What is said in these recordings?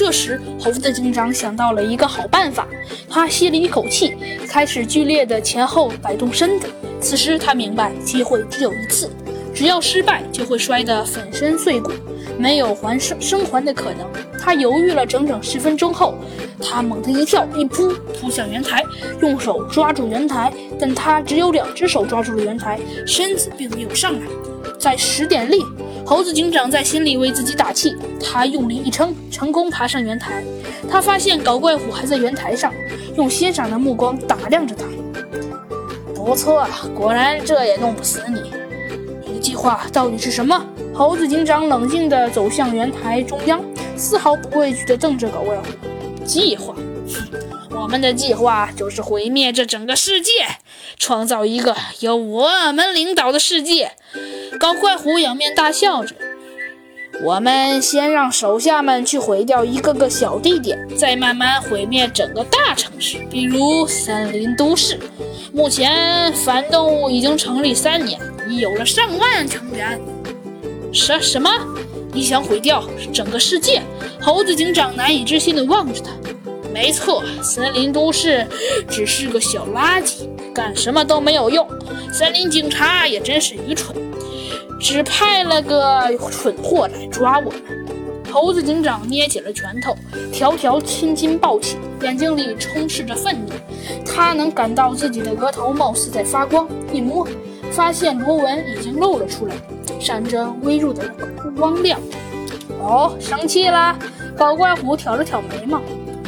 这时，猴子警长想到了一个好办法，他吸了一口气，开始剧烈的前后摆动身子。此时他明白，机会只有一次，只要失败，就会摔得粉身碎骨，没有还生生还的可能。他犹豫了整整十分钟后，他猛地一跳，一扑扑向圆台，用手抓住圆台，但他只有两只手抓住了圆台，身子并没有上来。再使点力，猴子警长在心里为自己打气。他用力一撑，成功爬上圆台。他发现搞怪虎还在圆台上，用欣赏的目光打量着他。不错，果然这也弄不死你。你的计划到底是什么？猴子警长冷静地走向圆台中央，丝毫不畏惧地瞪着狗怪虎。计划？我们的计划就是毁灭这整个世界，创造一个由我们领导的世界。搞怪虎仰面大笑着。我们先让手下们去毁掉一个个小地点，再慢慢毁灭整个大城市，比如森林都市。目前反动物已经成立三年，已有了上万成员。什什么？你想毁掉整个世界？猴子警长难以置信地望着他。没错，森林都市只是个小垃圾，干什么都没有用。森林警察也真是愚蠢。只派了个蠢货来抓我们。猴子警长捏起了拳头，条条青筋暴起，眼睛里充斥着愤怒。他能感到自己的额头貌似在发光，一摸，发现螺纹已经露了出来，闪着微弱的光亮。哦，生气啦？搞怪虎挑了挑眉毛。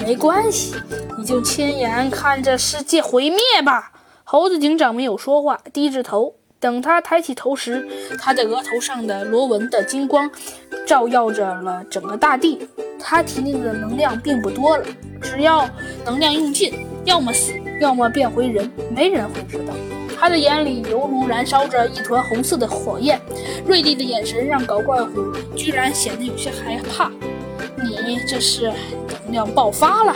没关系，你就亲眼看着世界毁灭吧。猴子警长没有说话，低着头。等他抬起头时，他的额头上的螺纹的金光照耀着了整个大地。他体内的能量并不多了，只要能量用尽，要么死，要么变回人，没人会知道。他的眼里犹如燃烧着一团红色的火焰，锐利的眼神让搞怪虎居然显得有些害怕。你这是能量爆发了？